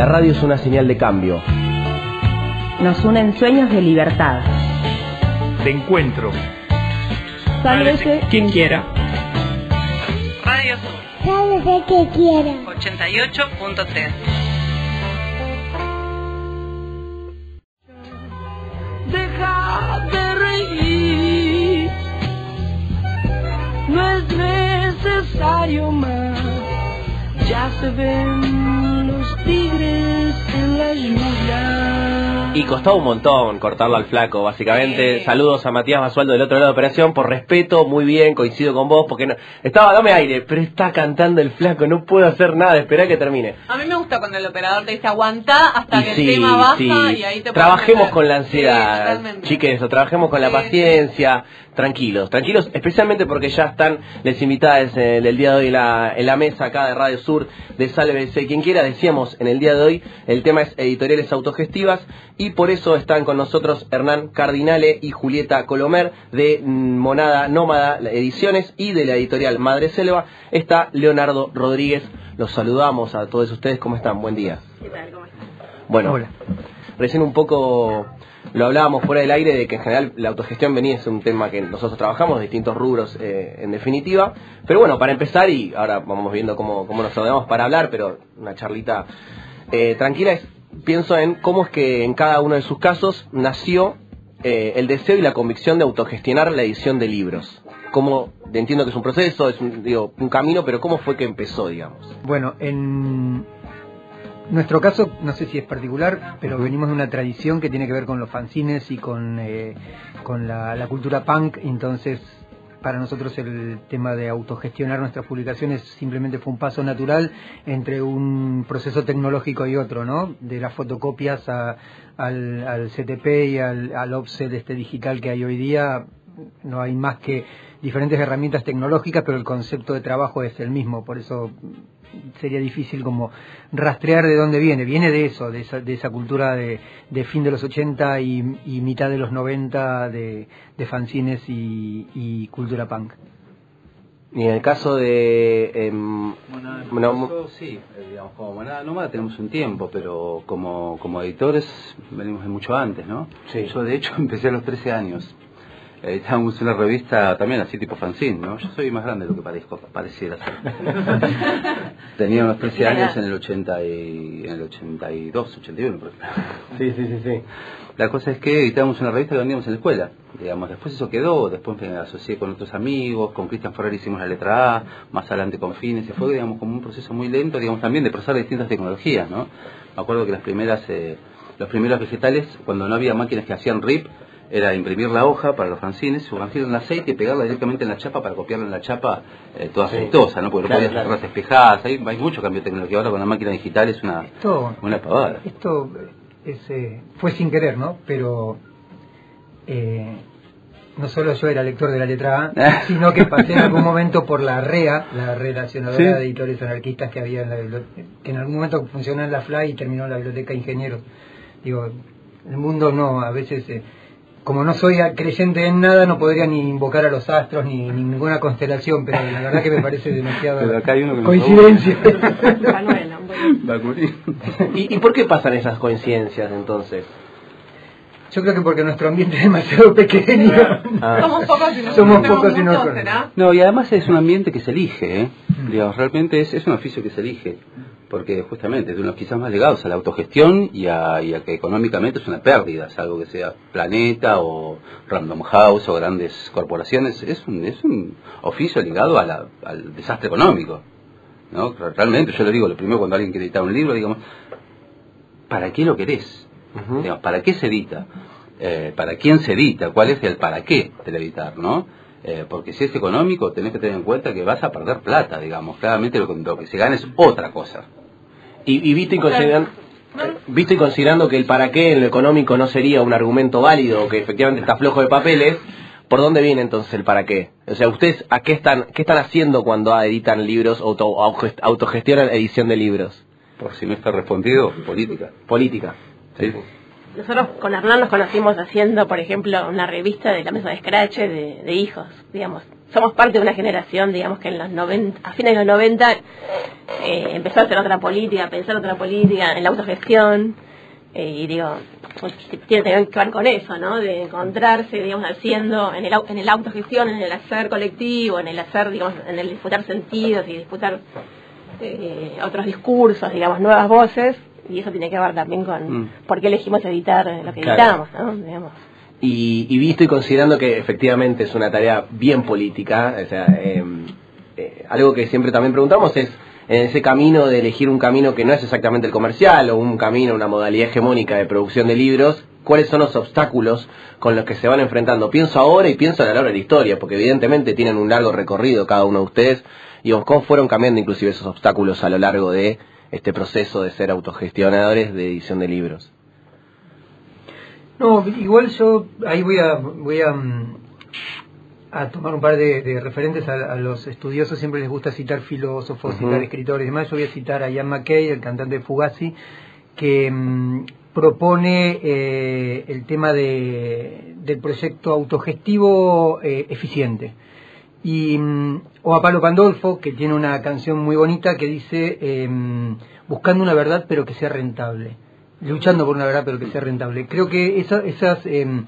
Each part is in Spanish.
La radio es una señal de cambio. Nos unen sueños de libertad. De encuentro. Sálvese quien quiera. Radio Sur Sálvese que quiera. 88.3. Deja de reír. No es necesario más. Ya se ven tigres en la lluvia. Y costaba un montón cortarlo al flaco, básicamente. Saludos a Matías Basualdo del otro lado de la operación. Por respeto, muy bien, coincido con vos, porque no, estaba, dame aire, pero está cantando el flaco, no puedo hacer nada, esperá que termine. A mí me gusta cuando el operador te dice aguantá hasta Y que sí, el tema baja sí. y ahí te Trabajemos con la ansiedad, chiques, o trabajemos con la paciencia, tranquilos, tranquilos, especialmente porque ya están les invitadas eh, del día de hoy en la, en la mesa acá de Radio Sur de Sálvese quien quiera, decíamos en el día de hoy, el tema es editoriales autogestivas y por eso están con nosotros Hernán Cardinale y Julieta Colomer de Monada Nómada Ediciones y de la editorial Madre Selva está Leonardo Rodríguez. Los saludamos a todos ustedes, ¿cómo están? Buen día. ¿Qué tal? ¿Cómo estás? Bueno, Hola. recién un poco lo hablábamos fuera del aire de que en general la autogestión venía es un tema que nosotros trabajamos, distintos rubros eh, en definitiva. Pero bueno, para empezar, y ahora vamos viendo cómo, cómo nos ordenamos para hablar, pero una charlita eh, tranquila, es, pienso en cómo es que en cada uno de sus casos nació eh, el deseo y la convicción de autogestionar la edición de libros. Cómo, entiendo que es un proceso, es un, digo, un camino, pero cómo fue que empezó, digamos. Bueno, en nuestro caso, no sé si es particular, pero venimos de una tradición que tiene que ver con los fanzines y con, eh, con la, la cultura punk, entonces para nosotros el tema de autogestionar nuestras publicaciones simplemente fue un paso natural entre un proceso tecnológico y otro, ¿no? De las fotocopias al CTP y al, al offset este digital que hay hoy día, no hay más que diferentes herramientas tecnológicas, pero el concepto de trabajo es el mismo, por eso sería difícil como rastrear de dónde viene. Viene de eso, de esa, de esa cultura de, de fin de los 80 y, y mitad de los 90 de, de fanzines y, y cultura punk. Y en el caso de... em, Bueno, sí, eh, digamos, como Monada Nómada tenemos un tiempo, pero como, como editores venimos de mucho antes, ¿no? Sí. Yo de hecho empecé a los 13 años. Editábamos una revista también así tipo fanzine, ¿no? Yo soy más grande de lo que parezco, pareciera ser. Tenía unos 13 años en el, 80 y, en el 82, 81, por ejemplo. Sí, sí, sí, sí. La cosa es que editábamos una revista que vendíamos en la escuela. Digamos, después eso quedó, después me asocié con otros amigos, con Cristian Ferrer hicimos la letra A, más adelante con Fines, y fue digamos como un proceso muy lento, digamos también de procesar distintas tecnologías, ¿no? Me acuerdo que las primeras, eh, los primeros vegetales, cuando no había máquinas que hacían RIP, era imprimir la hoja para los fanzines, sumergirla en aceite y pegarla directamente en la chapa para copiarla en la chapa eh, toda Sí. aceitosa, ¿no? Porque Claro, no podías claro. hacer espejadas, hay, hay mucho cambio tecnológico ahora con la máquina digital es una, Esto, una pavada. esto es, eh, fue sin querer, ¿no? Pero eh, no solo yo era lector de la letra A, sino que pasé en algún momento por la REA, la Relacionadora Sí. de Editores Anarquistas que había en la biblioteca, que en algún momento funcionó en la FLA y terminó en la Biblioteca de Ingenieros. Digo, el mundo no, a veces, eh, como no soy creyente en nada, no podría ni invocar a los astros ni, ni ninguna constelación, pero la verdad que me parece demasiado Pero acá hay uno que nos coincidencia. Manuela, un buen- Va a morir. ¿Y, ¿Y por qué pasan esas coincidencias entonces? Yo creo que porque nuestro ambiente es demasiado pequeño. Ah. Somos pocos y no Somos pocos y no y además es un ambiente que se elige, ¿eh? Digamos, realmente es, es un oficio que se elige, porque justamente es de unos quizás más ligados a la autogestión y a, y a que económicamente es una pérdida, salvo que sea Planeta o Random House o grandes corporaciones, es un, es un oficio ligado a la- al desastre económico, ¿no? Realmente, yo le digo, lo primero cuando alguien quiere editar un libro, digamos, ¿para qué lo querés? Digamos, ¿Para qué se edita? Eh, ¿Para quién se edita? ¿Cuál es el para qué del editar? ¿no? Eh, porque si es económico, tenés que tener en cuenta que vas a perder plata, digamos. Claramente lo, que- lo que se gana es otra cosa. Y, y visto, y consideran- eh, visto y considerando que el para qué en lo económico no sería un argumento válido, que efectivamente está flojo de papeles, ¿por dónde viene entonces el para qué? O sea, ¿ustedes a qué están, qué están haciendo cuando editan libros o auto- auto- autogestionan edición de libros? Por si no está respondido, política. Política. ¿sí? Nosotros con Hernán nos conocimos haciendo, por ejemplo, una revista de la mesa de Scratch de, hijos, digamos. Somos parte de una generación, digamos, que en los 90, a fines de los 90 eh, empezó a hacer otra política, a pensar otra política, en la autogestión. eh, y digo, pues, tiene que ver con eso, ¿no? De encontrarse, digamos, haciendo en el, en el autogestión, en el hacer colectivo, en el hacer, digamos, en el disputar sentidos y disputar eh, otros discursos, digamos, nuevas voces. Y eso tiene que ver también con Mm. por qué elegimos editar lo que Claro. editamos, ¿no? Digamos. Y, y visto y considerando que efectivamente es una tarea bien política, o sea, eh, eh, algo que siempre también preguntamos es, en ese camino de elegir un camino que no es exactamente el comercial o un camino, una modalidad hegemónica de producción de libros, ¿cuáles son los obstáculos con los que se van enfrentando? Pienso ahora y pienso a lo largo de la historia, porque evidentemente tienen un largo recorrido cada uno de ustedes, y cómo fueron cambiando inclusive esos obstáculos a lo largo de este proceso de ser autogestionadores de edición de libros. No, igual yo ahí voy a voy a, mm, a tomar un par de, de referentes a, a los estudiosos, siempre les gusta citar filósofos, Ujú. citar escritores y demás. Yo voy a citar a Ian McKay, el cantante de Fugazi, que mm, propone eh, el tema de, del proyecto autogestivo eh, eficiente. Y, mm, o a Pablo Pandolfo, que tiene una canción muy bonita que dice, em, buscando una verdad pero que sea rentable, luchando por una verdad pero que sea rentable. Creo que esa- esas em,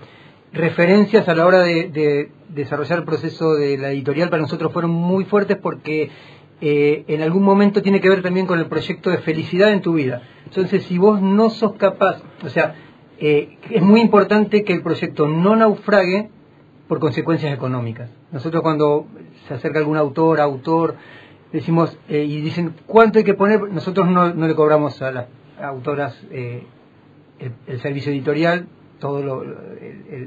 referencias a la hora de, de desarrollar el proceso de la editorial para nosotros fueron muy fuertes porque eh, en algún momento tiene que ver también con el proyecto de felicidad en tu vida. Entonces, si vos no sos capaz, o sea, eh, es muy importante que el proyecto no naufrague por consecuencias económicas. Nosotros cuando se acerca algún autor, autor, decimos eh, y dicen cuánto hay que poner, nosotros no, no le cobramos a las autoras eh, el, servicio editorial, todo lo,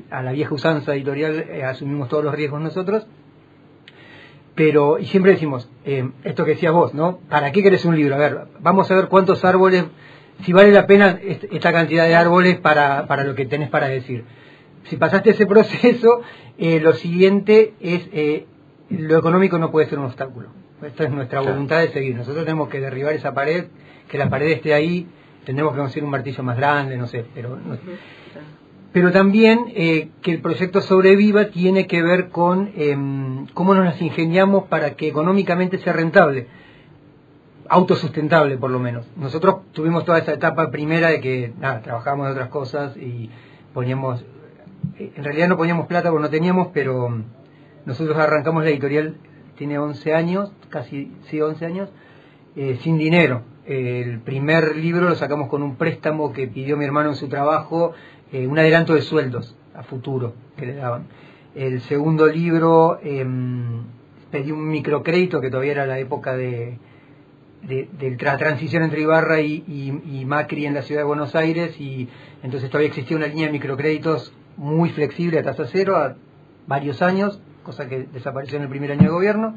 a la vieja usanza editorial eh, asumimos todos los riesgos nosotros, pero y siempre decimos eh, esto que decías vos, ¿no? ¿Para qué querés un libro? A ver, vamos a ver cuántos árboles, si vale la pena est- esta cantidad de árboles para, para lo que tenés para decir. Si pasaste ese proceso, eh, lo siguiente es eh, lo económico no puede ser un obstáculo. Esta es nuestra Claro. voluntad de seguir. Nosotros tenemos que derribar esa pared, que la pared esté ahí, tendremos que conseguir un martillo más grande, no sé, pero no- pero también eh, que el proyecto sobreviva tiene que ver con em, cómo nos las ingeniamos para que económicamente sea rentable, autosustentable por lo menos. Nosotros tuvimos toda esa etapa primera de que nada, trabajábamos de otras cosas y poníamos, en realidad no poníamos plata porque no teníamos, pero mm, nosotros arrancamos la editorial, tiene 11 años, casi sí 11 años, eh, sin dinero. El primer libro lo sacamos con un préstamo que pidió mi hermano en su trabajo, eh, un adelanto de sueldos a futuro que le daban. El segundo libro em, pedí un microcrédito que todavía era la época de, de, la transición entre Ibarra y Macri en la ciudad de Buenos Aires y entonces todavía existía una línea de microcréditos muy flexible a tasa cero a varios años, cosa que desapareció en el primer año de gobierno.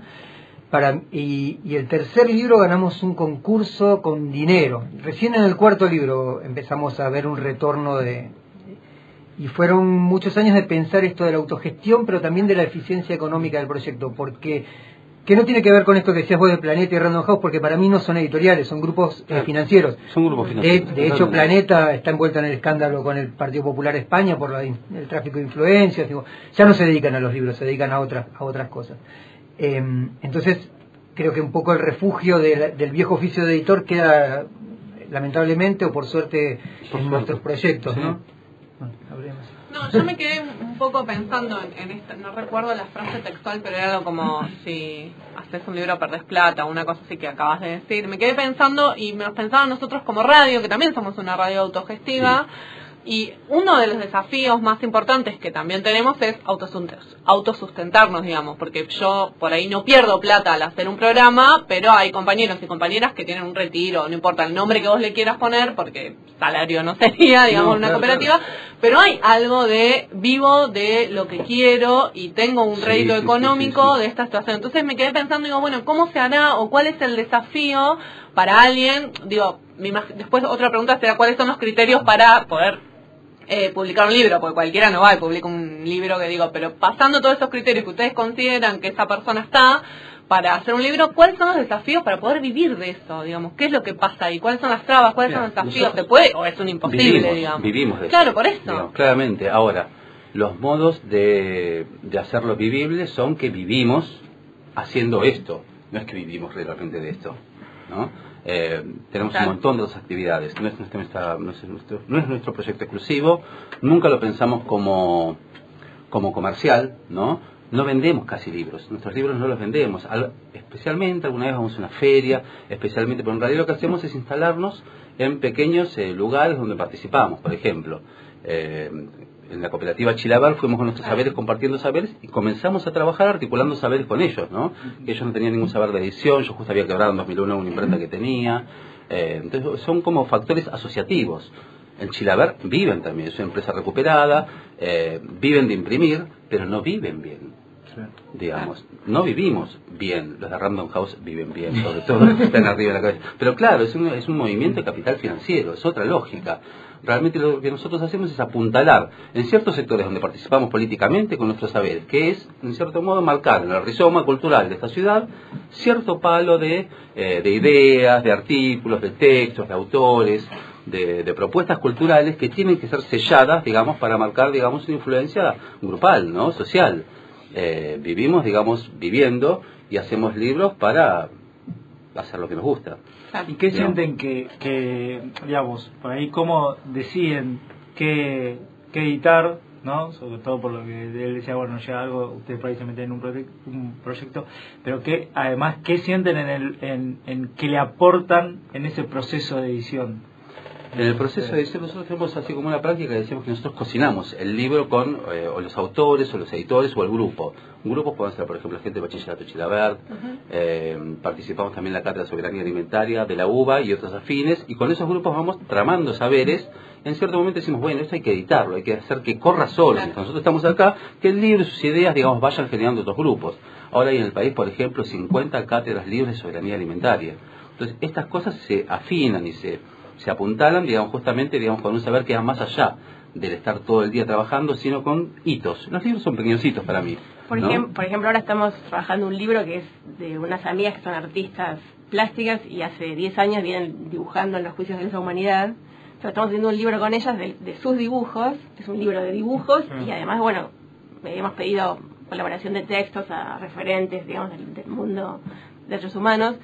Para, y, y el tercer libro ganamos un concurso con dinero. Recién en el cuarto libro empezamos a ver un retorno de... Y fueron muchos años de pensar esto de la autogestión, pero también de la eficiencia económica del proyecto, porque que no tiene que ver con esto que decías vos de Planeta y Random House, porque para mí no son editoriales, son grupos eh, financieros. Son grupos financieros. de hecho. Planeta está envuelto en el escándalo con el Partido Popular España por la el tráfico de influencias. digo, ya no se dedican a los libros, se dedican a otras, a otras cosas. Eh, entonces, creo que un poco el refugio de la- del viejo oficio de editor queda, lamentablemente o por suerte, Por en suerte. nuestros proyectos. Sí. ¿no? Bueno, hablemos. No, yo me quedé un poco pensando en, en esta, no recuerdo la frase textual, pero era algo como si haces un libro perdés plata, una cosa así que acabas de decir. Me quedé pensando y nos pensaba nosotros como radio, que también somos una radio autogestiva, y uno de los desafíos más importantes que también tenemos es autosustentarnos, digamos, porque yo por ahí no pierdo plata al hacer un programa, pero hay compañeros y compañeras que tienen un retiro, no importa el nombre que vos le quieras poner, porque salario no sería, digamos, No, una claro, cooperativa, pero hay algo de vivo de lo que quiero y tengo un Sí, rédito sí, sí, económico sí, de esta situación. Entonces me quedé pensando, digo, bueno, ¿cómo se hará o cuál es el desafío para alguien? Digo, después otra pregunta será cuáles son los criterios para poder eh, publicar un libro, porque cualquiera no va y publica un libro que digo, pero pasando todos esos criterios que ustedes consideran que esa persona está para hacer un libro, ¿cuáles son los desafíos para poder vivir de eso? Digamos, ¿qué es lo que pasa ahí? ¿Cuáles son las trabas? ¿Cuáles son los desafíos? ¿Se puede o es un imposible, vivimos, digamos? Vivimos de Claro, eso, por eso. digamos, claramente. Ahora, los modos de, de hacerlo vivible son que vivimos haciendo esto. No es que vivimos realmente de esto. ¿no? Eh, tenemos un montón de otras actividades. No es, nuestra- nuestra- no, es nuestro, no es nuestro proyecto exclusivo. Nunca lo pensamos como, como comercial. ¿no? no vendemos casi libros. Nuestros libros no los vendemos. Al- especialmente, alguna vez vamos a una feria, especialmente, pero en realidad lo que hacemos es instalarnos en pequeños eh, lugares donde participamos. Por ejemplo, eh, en la cooperativa Chilabar fuimos con nuestros saberes compartiendo saberes y comenzamos a trabajar articulando saberes con ellos, ¿no? Que ellos no tenían ningún saber de edición, yo justo había quebrado en 2001 una imprenta que tenía. Eh, entonces son como factores asociativos. En Chilabar viven también, es una empresa recuperada, eh, viven de imprimir, pero no viven bien digamos. No vivimos bien, los de Random House viven bien, sobre todo los que están arriba de la cabeza. Pero claro, es un, es un movimiento de capital financiero, es otra lógica. Realmente lo que nosotros hacemos es apuntalar en ciertos sectores donde participamos políticamente con nuestros saberes, que es, en cierto modo, marcar en el rizoma cultural de esta ciudad cierto palo de, eh, de ideas, de artículos, de textos, de autores, de, propuestas culturales que tienen que ser selladas, digamos, para marcar, digamos, una influencia grupal, ¿no? Social. Eh, vivimos, digamos, viviendo y hacemos libros para hacer lo que nos gusta. ¿Y qué Digamos. sienten que, que, digamos, por ahí cómo deciden qué, qué editar, ¿no? Sobre todo por lo que él decía, bueno, llega algo, ustedes por ahí se meten en un, proye- un proyecto, pero que además, ¿qué sienten en, el, en, en que le aportan en ese proceso de edición? En el proceso de edición nosotros tenemos así como una práctica que decimos que nosotros cocinamos el libro con eh, o los autores o los editores o el grupo. Un grupo puede ser, por ejemplo, gente de Bachillerato Chilabert, eh, participamos también en la Cátedra de Soberanía Alimentaria de la UBA y otros afines, y con esos grupos vamos tramando saberes. En cierto momento decimos, bueno, esto hay que editarlo, hay que hacer que corra solo. Nosotros estamos acá, que el libro y sus ideas, digamos, vayan generando otros grupos. Ahora hay en el país, por ejemplo, 50 cátedras libres de soberanía alimentaria. Entonces, estas cosas se afinan y se, se apuntalan, digamos, justamente, digamos, con un saber que va más allá del estar todo el día trabajando, sino con hitos. Los libros son pequeños hitos para mí. Por, ¿no? ejem- por ejemplo, ahora estamos trabajando un libro que es de unas amigas que son artistas plásticas y hace 10 años vienen dibujando en los juicios de esa humanidad. Entonces, estamos haciendo un libro con ellas de, de sus dibujos, es un libro de dibujos y además, bueno, hemos pedido colaboración de textos a referentes, digamos, del, del mundo de derechos humanos.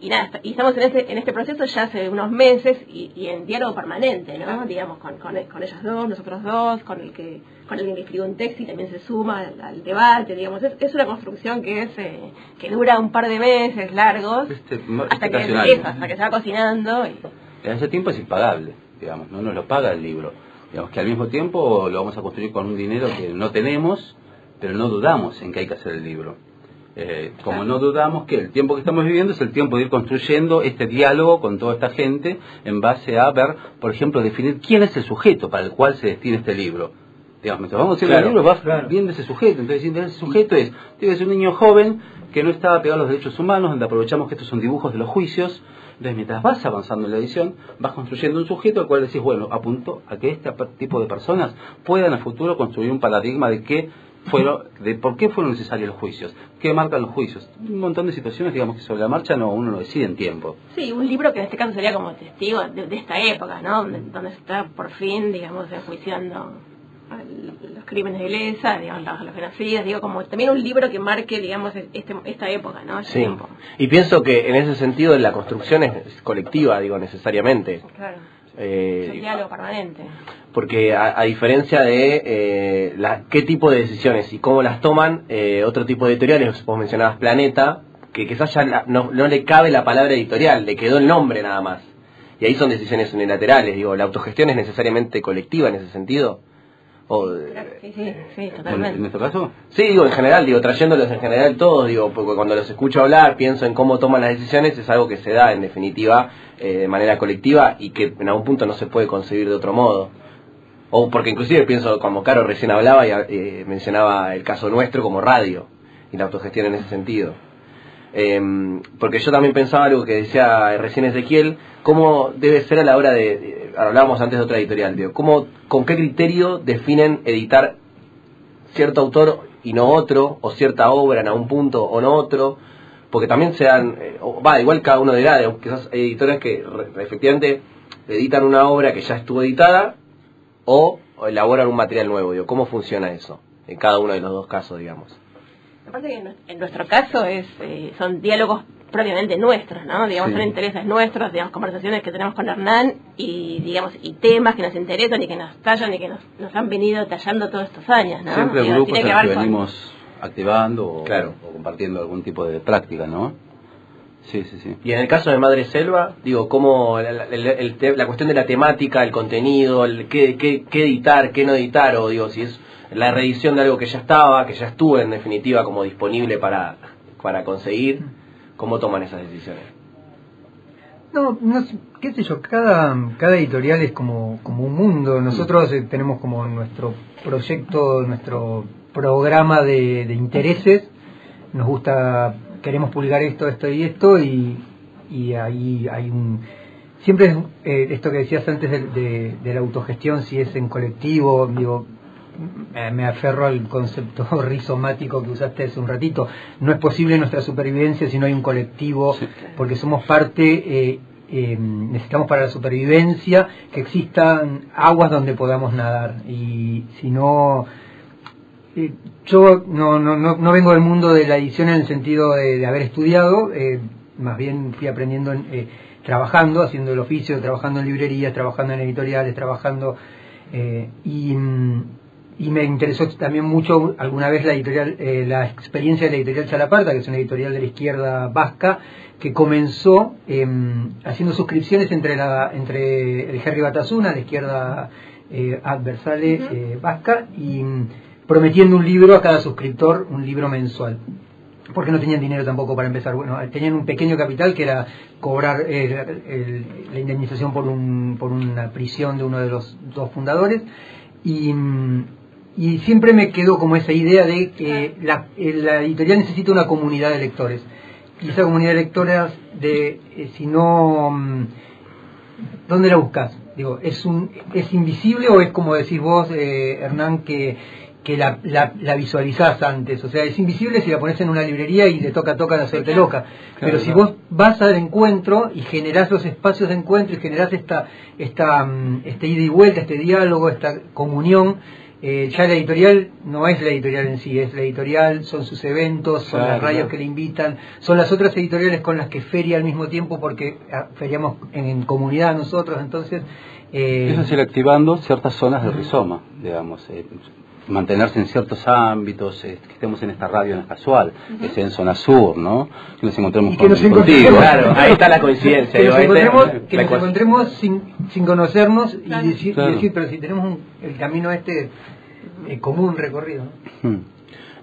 Y nada, y estamos en este, en este proceso ya hace unos meses y, y en diálogo permanente, ¿no? Digamos, con, con, con ellas dos, nosotros dos, con el que con alguien que escribe un texto y también se suma al, al debate, digamos. Es, es una construcción que es eh, que dura un par de meses largos Este, hasta este que, eso, hasta que se va cocinando. Y, ese tiempo es impagable, digamos, no nos lo paga el libro. Digamos que al mismo tiempo lo vamos a construir con un dinero que no tenemos, pero no dudamos en que hay que hacer el libro. Eh, como no dudamos que el tiempo que estamos viviendo es el tiempo de ir construyendo este diálogo con toda esta gente en base a ver, por ejemplo, definir quién es el sujeto para el cual se destina este libro. Digamos, mientras vamos haciendo Claro, el libro, vas viendo ese sujeto. Entonces, ese sujeto es, que ser un niño joven que no está pegado a los derechos humanos, donde aprovechamos que estos son dibujos de los juicios. Entonces, mientras vas avanzando en la edición, vas construyendo un sujeto al cual decís, bueno, apunto a que este tipo de personas puedan a futuro construir un paradigma de qué fueron, de por qué fueron necesarios los juicios, qué marcan los juicios. Un montón de situaciones, digamos, que sobre la marcha no uno lo decide en tiempo. sí, un libro que en este caso sería como testigo de, de esta época, ¿no? Donde, donde se está por fin, digamos, enjuiciando los crímenes de lesa, digamos, los, los genocidios, digo, como también un libro que marque, digamos, este, esta época, ¿no? Este Sí. tiempo. Y pienso que en ese sentido la construcción es colectiva, digo, necesariamente. Claro. Eh, Es un diálogo permanente. porque a, a diferencia de eh, la- qué tipo de decisiones y cómo las toman eh, otro tipo de editoriales, vos mencionabas Planeta, que quizás ya la- no, no le cabe la palabra editorial, le quedó el nombre nada más. Y ahí son decisiones unilaterales, digo, la autogestión es necesariamente colectiva en ese sentido. O, Sí, sí, sí, En, totalmente. en nuestro caso, Sí, digo, en general, digo, trayéndolos en general todos, digo, porque cuando los escucho hablar, pienso en cómo toman las decisiones, es algo que se da, en definitiva, eh, de manera colectiva y que en algún punto no se puede concebir de otro modo. O porque inclusive pienso, como Caro recién hablaba y eh, mencionaba el caso nuestro como radio y la autogestión en ese sentido. Eh, porque yo también pensaba algo que decía recién Ezequiel, cómo debe ser a la hora de, hablábamos antes de otra editorial, digo, cómo, con qué criterio definen editar cierto autor y no otro, o cierta obra en algún punto o no otro, porque también sean, eh, o- va, igual cada uno dirá, quizás hay editores que efectivamente editan una obra que ya estuvo editada o elaboran un material nuevo, digo, ¿cómo funciona eso? En cada uno de los dos casos, digamos. Aparte que en, nuestro caso es eh, son diálogos propiamente nuestros, ¿no? Digamos, Sí. son intereses nuestros, digamos, conversaciones que tenemos con Hernán y, digamos, y temas que nos interesan y que nos tallan y que nos, nos han venido tallando todos estos años, ¿no? Siempre Digo, grupos tiene que ver que con- venimos activando o, Claro. o compartiendo algún tipo de práctica, ¿no? Sí, sí, sí. Y en el caso de Madre Selva, digo, ¿cómo la, la- el- el te- la cuestión de la temática, el contenido, el qué, qué, qué editar, qué no editar, o digo, si es la reedición de algo que ya estaba, que ya estuvo en definitiva como disponible para, para conseguir, ¿cómo toman esas decisiones? No, no qué sé yo, cada, cada editorial es como, como un mundo. Nosotros eh, tenemos como nuestro proyecto, nuestro programa de, de intereses. Nos gusta, queremos publicar esto, esto y esto, y, y ahí hay un... Siempre es eh, esto que decías antes de, de- de la autogestión, si es en colectivo, digo, me, aferro al concepto rizomático que usaste hace un ratito. No es posible nuestra supervivencia si no hay un colectivo, porque somos parte, eh, eh, necesitamos para la supervivencia que existan aguas donde podamos nadar. Y si no, eh, yo no, no, no, no vengo del mundo de la edición en el sentido de, de haber estudiado, eh, más bien fui aprendiendo en, eh, trabajando, haciendo el oficio, trabajando en librerías, trabajando en editoriales, trabajando y, mm, y me interesó también mucho alguna vez la editorial, eh, la experiencia de la editorial Chalaparta, que es una editorial de la izquierda vasca, que comenzó eh, haciendo suscripciones entre la entre el Jerry Batasuna, la izquierda eh, adversale eh, vasca, y mm, prometiendo un libro a cada suscriptor, un libro mensual. Porque no tenían dinero tampoco para empezar. Bueno, tenían un pequeño capital que era cobrar eh, el- la indemnización por, un, por una prisión de uno de los dos fundadores. Y, mm, y siempre me quedó como esa idea de que la, eh, la editorial necesita una comunidad de lectores y esa comunidad de lectores de eh, si no mm, ¿dónde la buscas? Digo, ¿es un es invisible o es como decís vos, eh, Hernán, que, que la, la, la visualizás antes? O sea, es invisible si la pones en una librería y le toca, toca la suerte loca. Pero si vos vas al encuentro y generás los espacios de encuentro y generás esta, esta, mm, este ida y vuelta, este diálogo, esta comunión, eh, ya la editorial no es la editorial en sí, es la editorial, son sus eventos, son Claro, las radios claro. que le invitan, son las otras editoriales con las que feria al mismo tiempo porque ah, feriamos en, en comunidad nosotros, entonces... eh, Eso es ir activando ciertas zonas del rizoma, digamos, eh, mantenerse en ciertos ámbitos, eh, que estemos en esta radio no es casual, que sea en zona sur, ¿no? Que nos encontremos que con- nos contigo. Claro, ahí está la coincidencia. que nos encontremos, que la nos ecuación. encontremos sin, sin conocernos y Claro. decir, y decir, pero si tenemos un- el camino este eh, común recorrido. ¿no? Hmm.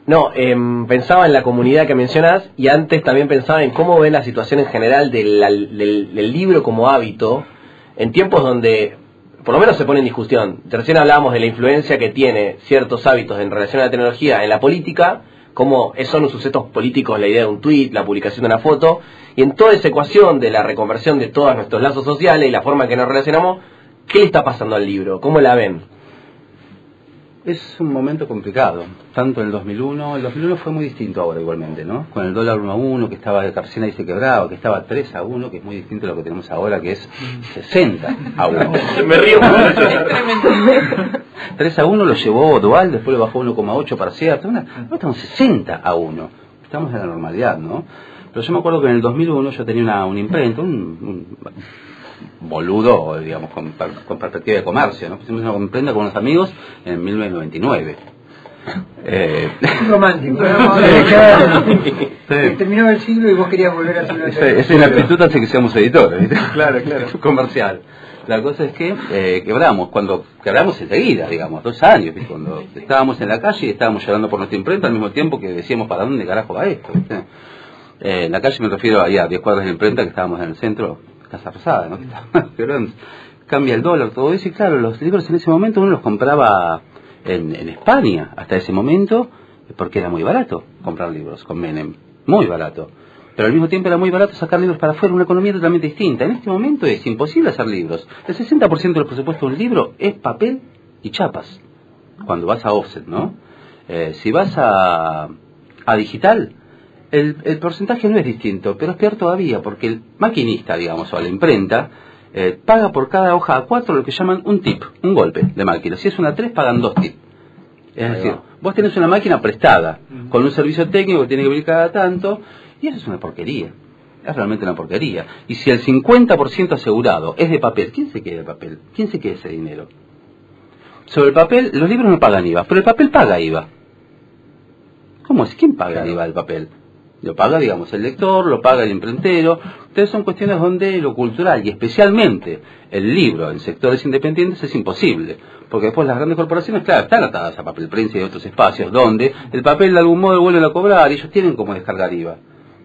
No, em, pensaba en la comunidad que mencionas y antes también pensaba en cómo ven la situación en general del, del- del libro como hábito en tiempos donde por lo menos se pone en discusión. Recién hablábamos de la influencia que tiene ciertos hábitos en relación a la tecnología en la política, cómo son los sucesos políticos la idea de un tweet, la publicación de una foto, y en toda esa ecuación de la reconversión de todos nuestros lazos sociales y la forma en que nos relacionamos, ¿qué le está pasando al libro? ¿Cómo la ven? Es un momento complicado, tanto en el 2001, el 2001 fue muy distinto ahora igualmente, ¿no? Con el dólar 1 a 1, que estaba de Carcena y se quebraba, que estaba 3 a 1, que es muy distinto a lo que tenemos ahora, que es 60 a 1. Me río mucho. Es tremendo. 3 a 1 lo llevó Dual, después lo bajó 1,8 para cierto. No estamos 60 a 1. Estamos en la normalidad, ¿no? Pero yo me acuerdo que en el 2001 yo tenía una, una imprenta, un, un boludo, digamos, con, con perspectiva de comercio, ¿no? Pusimos una imprenta con unos amigos en 1999. Eh, Romántico. Sí. Terminaba el siglo y vos querías volver al siglo Esa es la actitud hace que seamos editores, ¿viste? Claro, claro. Comercial. La cosa es que eh, quebramos, cuando quebramos enseguida, digamos, dos años, ¿viste? cuando estábamos en la calle y estábamos llorando por nuestra imprenta al mismo tiempo que decíamos, ¿para dónde carajo va esto? ¿viste? Eh, en la calle me refiero a ya 10 cuadras de imprenta que estábamos en el centro, Casa Rosada, ¿no? Cambia el dólar, todo eso, y claro, los libros en ese momento uno los compraba en, en España, hasta ese momento, porque era muy barato comprar libros con Menem, muy barato. pero al mismo tiempo era muy barato sacar libros para afuera, una economía totalmente distinta. En este momento es imposible hacer libros. El 60% del presupuesto de un libro es papel y chapas, cuando vas a offset, ¿no? Eh, si vas a, a digital, el, el, porcentaje no es distinto, pero es peor todavía, porque el maquinista, digamos, o la imprenta, eh, paga por cada hoja a cuatro lo que llaman un tip, un golpe de máquina. Si es una tres, pagan dos tips. Es decir, vos tenés una máquina prestada, con un servicio técnico que tiene que venir cada tanto, y eso es una porquería. Es realmente una porquería. Y si el 50% asegurado es de papel, ¿quién se queda de papel? ¿Quién se queda ese dinero? Sobre el papel, los libros no pagan IVA, pero el papel paga IVA. ¿Cómo es? ¿Quién paga el IVA del papel? Lo paga, digamos, el lector, lo paga el imprentero. Entonces son cuestiones donde lo cultural y especialmente el libro en sectores independientes es imposible. Porque después las grandes corporaciones, claro, están atadas a papel prensa y otros espacios donde el papel de algún modo vuelven a cobrar y ellos tienen como descargar IVA.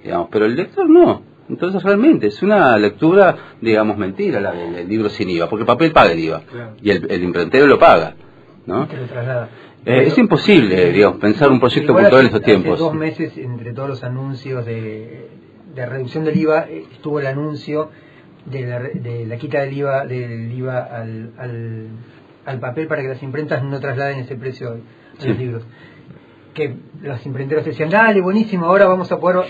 Digamos, pero el lector no. Entonces realmente es una lectura, digamos, mentira la del, libro sin IVA, porque el papel paga el IVA claro. y el, el, imprentero lo paga. ¿no? Eh, es imposible, digamos, pensar un proyecto cultural en estos tiempos. Hace dos meses, entre todos los anuncios de, de reducción del IVA, eh, estuvo el anuncio de la, de la quita del IVA, del IVA al, al, al, papel para que las imprentas no trasladen ese precio a sí. los libros. Que los imprenteros decían, dale, buenísimo, ahora vamos a poder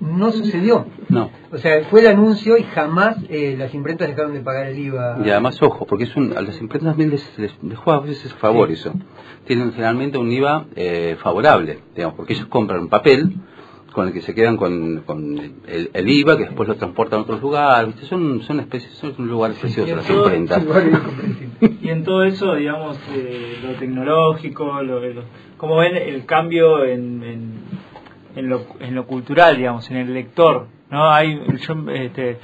no sucedió. No. O sea, fue el anuncio y jamás eh, las imprentas dejaron de pagar el IVA. Y además, ojo, porque es un, a las imprentas también les, les, les juega a veces favor sí. eso. Tienen generalmente un IVA eh, favorable, digamos, porque ellos compran papel con el que se quedan con, con el, el, IVA, que después lo transportan a otros lugares. Son, son especies, son lugares preciosos las imprentas. y en todo eso, digamos, eh, lo tecnológico, lo, lo, ¿cómo ven el cambio en, en en lo, en lo cultural, digamos, en el lector. ¿no? Hay, yo, este,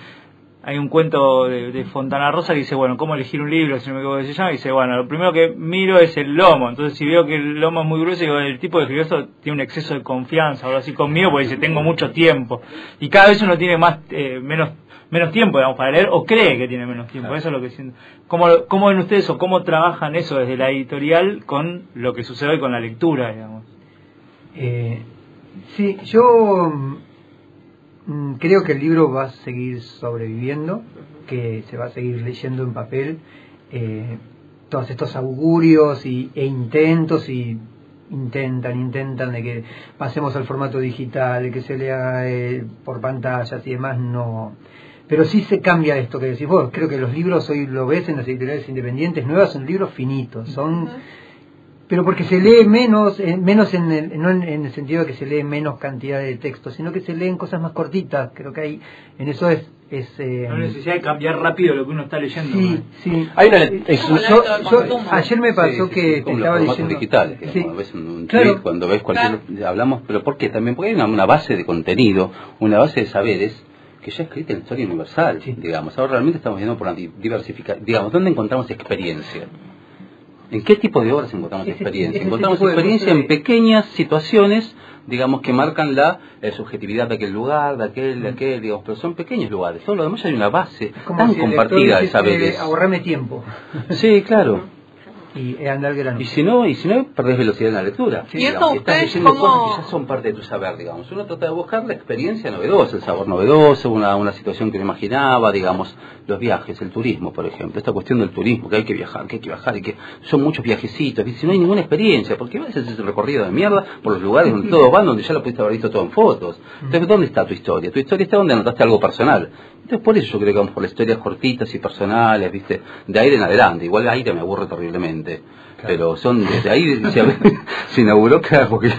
hay un cuento de, de, Fontana Rosa que dice, bueno, ¿cómo elegir un libro? Si no me equivoco que se llama, y dice, bueno, lo primero que miro es el lomo. Entonces, si veo que el lomo es muy grueso, digo, el tipo de escribió tiene un exceso de confianza, ahora así conmigo, porque dice, tengo mucho tiempo. Y cada vez uno tiene más, eh, menos menos tiempo, digamos, para leer, o cree que tiene menos tiempo. Claro. Eso es lo que siento. ¿Cómo, ¿Cómo ven ustedes o cómo trabajan eso desde la editorial con lo que sucede hoy con la lectura, digamos? Eh, Sí, yo mm, creo que el libro va a seguir sobreviviendo, que se va a seguir leyendo en papel. Eh, todos estos augurios y, e intentos y intentan, intentan de que pasemos al formato digital, de que se lea eh, por pantallas y demás, no. Pero sí se cambia esto que decís vos. Creo que los libros hoy lo ves en las editoriales independientes nuevas, son libros finitos, son pero porque se lee menos, eh, menos en el, no en, en, el sentido de que se lee menos cantidad de texto, sino que se leen cosas más cortitas. Creo que hay, en eso es. es eh, no necesidad de cambiar rápido lo que uno está leyendo. Sí, ¿no? sí. Hay una, es, yo, yo, ayer me pasó sí, que te estaba diciendo. digitales, que cuando ves un, claro. tweet, cuando ves cualquier. Claro. Hablamos, pero ¿por qué? También porque hay una, una base de contenido, una base de saberes que ya escrita en la historia universal, sí. digamos. Ahora realmente estamos viendo por una diversificación. Digamos, ¿dónde encontramos experiencia? ¿En qué tipo de obras encontramos ese, experiencia? ese encontramos experiencia en pequeñas situaciones, digamos, que marcan la eh, subjetividad de aquel lugar, de aquel, de aquel, digamos, pero son pequeños lugares. Todo lo demás hay una base tan si compartida de saberes. Ahorrame tiempo. Sí, claro. Y eh, andar grano. Y si no, y si no perdés velocidad en la lectura. Sí, y digamos, usted estás leyendo como... cosas que ya son parte de tu saber, digamos. Uno trata de buscar la experiencia novedosa, el sabor novedoso, una, una situación que no imaginaba, digamos, los viajes, el turismo, por ejemplo, esta cuestión del turismo, que hay que viajar, que hay que viajar, y que son muchos viajecitos, y si no hay ninguna experiencia, porque a veces es un recorrido de mierda por los lugares donde todos van, donde ya lo pudiste haber visto todo en fotos. Entonces, ¿dónde está tu historia? Tu historia está donde anotaste algo personal. Entonces, por eso yo creo que vamos por las historias cortitas y personales, ¿viste? De aire en adelante. Igual aire me aburre terriblemente. Claro. Pero son desde ahí se, se inauguró, claro, porque...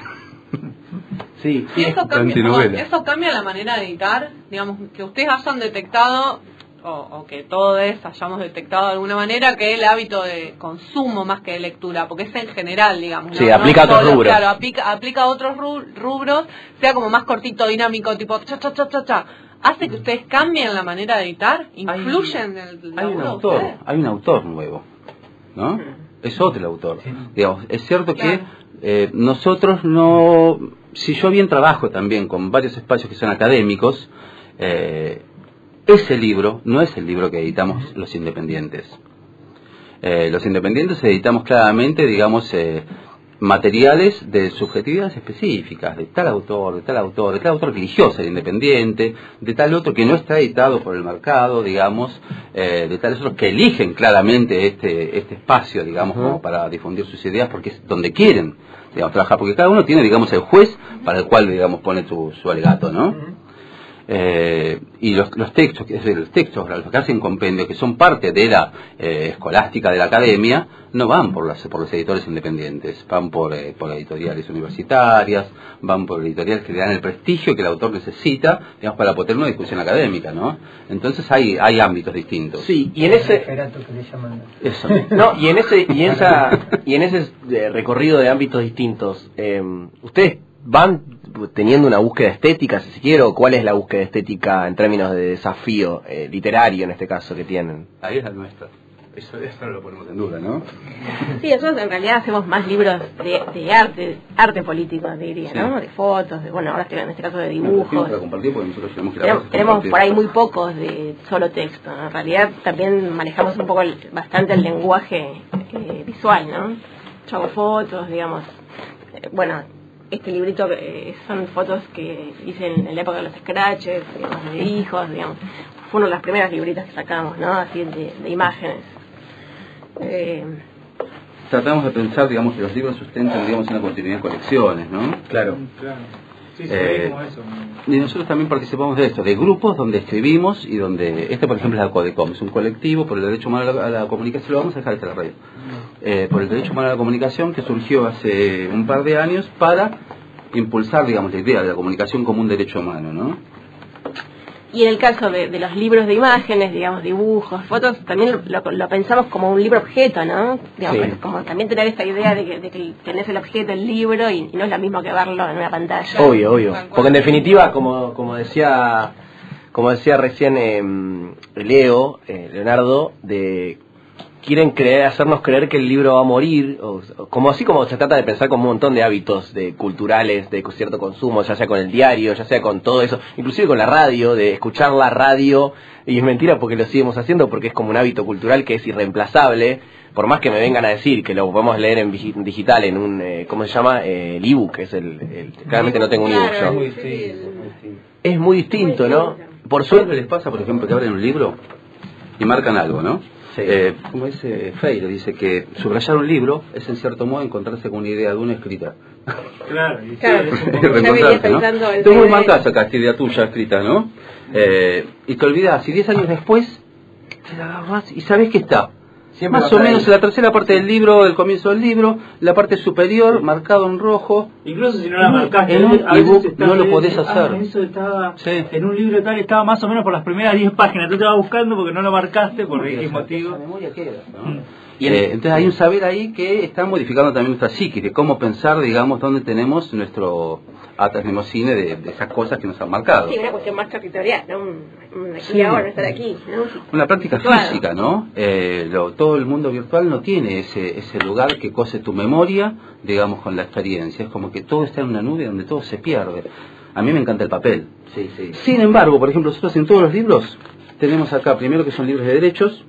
Sí, eso cambia, eso cambia la manera de editar, digamos, que ustedes hayan detectado o, o, que todos hayamos detectado de alguna manera que el hábito de consumo más que de lectura, porque es en general, digamos. Sí, ¿no? aplica no a otros rubros. Claro, aplica, aplica a otros rubros, sea como más cortito, dinámico, tipo cha, cha, cha, cha, cha. ¿Hace que ustedes cambien la manera de editar? ¿Influyen hay, en el hay un autor, hay un autor nuevo, ¿no? Es otro el autor. Sí. Digamos, es cierto claro. que eh, nosotros no... Si yo bien trabajo también con varios espacios que son académicos, eh, ese libro no es el libro que editamos los independientes. Eh, los independientes editamos claramente, digamos, eh, materiales de subjetividades específicas, de tal autor, de tal autor, de tal autor eligió ser independiente, de tal otro que no está editado por el mercado, digamos, eh, de tales otros que eligen claramente este, este espacio, digamos, como para difundir sus ideas porque es donde quieren, digamos, trabajar, porque cada uno tiene, digamos, el juez para el cual, digamos, pone su, su alegato, ¿no? Eh, y los, los textos, que es decir, los textos, los que hacen compendio, que son parte de la eh, escolástica de la academia, no van por, las, por los editores independientes, van por, eh, por editoriales universitarias, van por editoriales que le dan el prestigio que el autor necesita, digamos, para poder una discusión académica, ¿no? Entonces hay, hay ámbitos distintos. Sí, y en ese... Referato que le llaman. Eso. No, y en ese, y en esa, y en ese eh, recorrido de ámbitos distintos, eh, ustedes van teniendo una búsqueda estética, si se quiere, o cuál es la búsqueda estética en términos de desafío eh, literario en este caso que tienen. Ahí es la nuestra. Eso, eso no lo ponemos en duda, ¿no? Sí, nosotros en realidad hacemos más libros de, de arte, arte político, diría, Sí. ¿no? De fotos, de, bueno, ahora estoy en este caso de dibujos. para compartir, porque nosotros tenemos que Tenemos, grabar, tenemos compartir. por ahí muy pocos de solo texto. ¿no? En realidad también manejamos un poco el- bastante el lenguaje eh, visual, ¿no? Yo hago fotos, digamos. Eh, bueno, este librito eh, son fotos que hice en, la época de los scratches, digamos, de hijos, digamos. Fue una de las primeras libritas que sacamos, ¿no? Así de, de imágenes. Eh, Tratamos de pensar, digamos, que los libros sustenten, digamos, una continuidad de colecciones, ¿no? Claro. Claro. Sí, Eh, eso. Y nosotros también participamos de esto, de grupos donde escribimos y donde, este por ejemplo es la CODECOM, es un colectivo por el derecho humano a la, a la comunicación, lo vamos a dejar hasta la red, Eh, por el derecho humano a la comunicación que surgió hace un par de años para impulsar, digamos, la idea de la comunicación como un derecho humano, ¿no? Y en el caso de, de los libros de imágenes, digamos, dibujos, fotos, también lo, lo pensamos como un libro objeto, ¿no? Digamos, Sí. Como también tener esta idea de que, de que tenés el objeto, el libro, y, y no es lo mismo que verlo en una pantalla. Obvio, obvio. Porque en definitiva, como, como decía como decía recién eh, Leo, eh, Leonardo, de quieren creer, hacernos creer que el libro va a morir, o, como así como se trata de pensar con un montón de hábitos de culturales, de cierto consumo, ya sea con el diario, ya sea con todo eso, inclusive con la radio, de escuchar la radio, y es mentira porque lo seguimos haciendo, porque es como un hábito cultural que es irreemplazable, por más que me vengan a decir que lo podemos leer en digital, en un, eh, ¿cómo se llama? Eh, el ebook, es el, el- claramente no tengo un ebook yo. Es muy distinto, ¿no? Por suerte les pasa, por ejemplo, que abren un libro y marcan algo, ¿no? Sí. Eh, como dice Freire, dice que subrayar un libro es en cierto modo encontrarse con una idea de una escrita. Claro, y Claro. sí, es un Ya poco- venía Reencontrarte, ¿no? Tú muy marcas acá esta idea tuya escrita, ¿no? Eh, y te olvidas, y 10 años después te la agarrás y sabes que está. Siempre Más o menos en la tercera parte del libro, el comienzo del libro, la parte superior, marcado en rojo. Incluso si no la marcaste, En un ebook no lo podés hacer. Ah, eso estaba Sí. en un libro tal, estaba más o menos por las primeras 10 páginas. Tú te vas buscando porque no lo marcaste por X motivo. Y eh, entonces hay un saber ahí que está modificando también nuestra psiquis, de cómo pensar, digamos, dónde tenemos nuestro atrás de, de, de esas cosas que nos han marcado. Sí, una cuestión más territorial, ¿no? Un, aquí Sí. ahora, estar aquí, ¿no? Una práctica física, ¿no? Eh, lo- todo el mundo virtual no tiene ese, ese lugar que cose tu memoria, digamos, con la experiencia. Es como que todo está en una nube donde todo se pierde. A mí me encanta el papel. Sí, sí. Sin embargo, por ejemplo, nosotros en todos los libros tenemos acá, primero que son libros de derechos,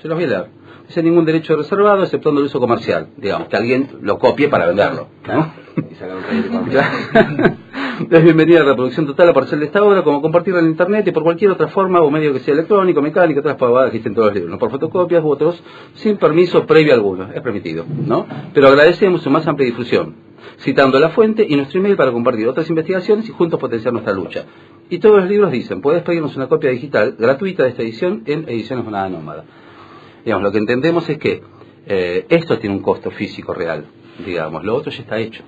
se los voy a leer. Dice ningún derecho reservado, exceptuando el uso comercial. Digamos, que alguien lo copie para venderlo. ¿no? Y sacar un. Es bienvenida a la reproducción total a parcel de esta obra, como compartirla en internet y por cualquier otra forma o medio que sea electrónico, mecánico, otras pavadas que existen todos los libros, no por fotocopias u otros, sin permiso previo alguno, es permitido, ¿no? Pero agradecemos su más amplia difusión, citando la fuente y nuestro email para compartir otras investigaciones y juntos potenciar nuestra lucha. Y todos los libros dicen, puedes pedirnos una copia digital gratuita de esta edición en Ediciones Monada Nómada. Digamos, lo que entendemos es que eh, esto tiene un costo físico real, digamos, lo otro ya está hecho,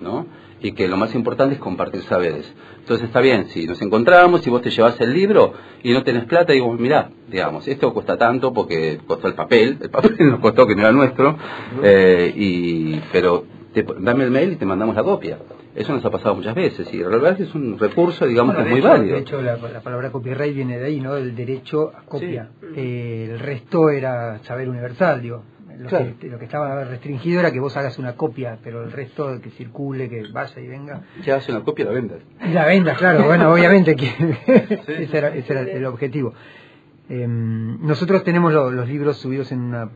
¿no? Y que lo más importante es compartir saberes. Entonces está bien, si nos encontramos, si vos te llevas el libro y no tenés plata, digo, mirá, digamos, esto cuesta tanto porque costó el papel, el papel nos costó que no era nuestro, eh, y, pero te- dame el mail y te mandamos la copia. Eso nos ha pasado muchas veces y la verdad es un recurso, digamos, Bueno, que es de muy hecho- válido. De hecho, la, la palabra copyright viene de ahí, ¿no? Del derecho a copia. Eh, el resto era saber universal, digo. Lo, Claro. que, lo que estaba restringido era que vos hagas una copia, pero el resto que circule, que vaya y venga. Ya hace una copia la vendas. La venda, claro, bueno, obviamente que ese, era, ese era el objetivo. Em, nosotros tenemos lo- los libros subidos en una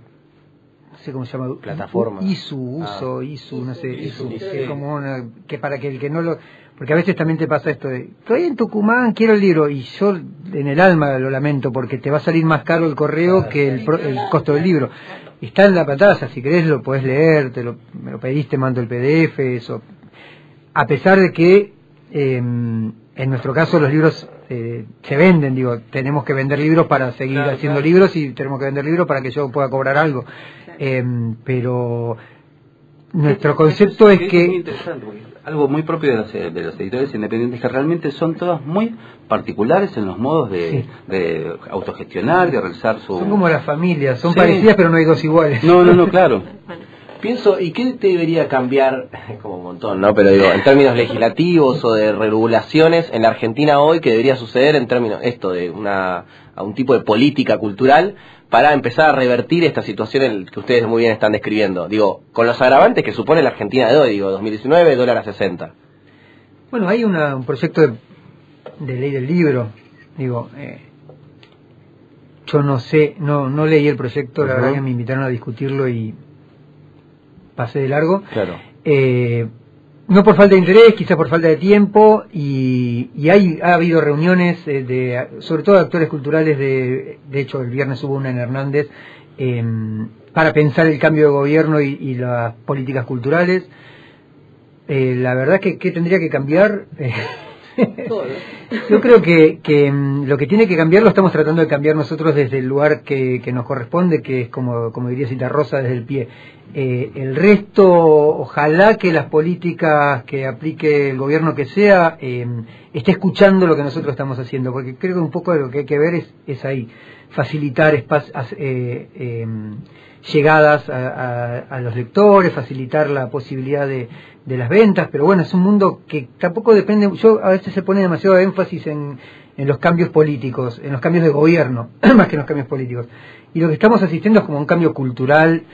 no sé cómo se llama, Plataforma. ISU, Ah. uso, ISU, no sé, ISU, ISU, como una, que para que el que no lo, porque a veces también te pasa esto de, estoy en Tucumán, quiero el libro, y yo en el alma lo lamento, porque te va a salir más caro el correo que el, pro- el costo del libro. Está en la pantalla, si querés lo puedes leer, te lo, me lo pediste, mando el PDF, eso. A pesar de que, eh, en nuestro caso los libros eh, se venden, digo, tenemos que vender libros para seguir Claro, haciendo claro. libros y tenemos que vender libros para que yo pueda cobrar algo. Eh, pero nuestro concepto es que interesante, porque es algo muy propio de los, eh, de los editores independientes que realmente son todas muy particulares en los modos de, de autogestionar, de realizar su... son como las familias, son Sí. parecidas pero no hay dos iguales. No, no, no, claro. Pienso, ¿y qué debería cambiar, como un montón, ¿no? Pero digo, en términos legislativos o de regulaciones en la Argentina hoy, que debería suceder en términos, esto de una, a un tipo de política cultural para empezar a revertir esta situación que ustedes muy bien están describiendo? Digo, con los agravantes que supone la Argentina de hoy, digo, 2019, dólar a 60. Bueno, hay una, un proyecto de, de ley del libro, digo, eh, yo no sé, no, no leí el proyecto, la verdad que me invitaron a discutirlo y pasé de largo. Claro. Eh, no por falta de interés, quizás por falta de tiempo, y, hay, ha habido reuniones, eh, de, sobre todo de actores culturales, de, de hecho el viernes hubo una en Hernández, em, para pensar el cambio de gobierno y, las políticas culturales. Eh, la verdad que, que tendría que cambiar. Yo creo que, que mm, lo que tiene que cambiar lo estamos tratando de cambiar nosotros desde el lugar que, que nos corresponde, que es como, como diría Cita Rosa, desde el pie. Eh, el resto, ojalá que las políticas que aplique el gobierno que sea eh, esté escuchando lo que nosotros estamos haciendo, porque creo que un poco de lo que hay que ver es, es ahí, facilitar espacios, llegadas a, los lectores, facilitar la posibilidad de, las ventas, pero bueno, es un mundo que tampoco depende, yo a veces se pone demasiado énfasis en, los cambios políticos, en los cambios de gobierno, más que en los cambios políticos. Y lo que estamos asistiendo es como un cambio cultural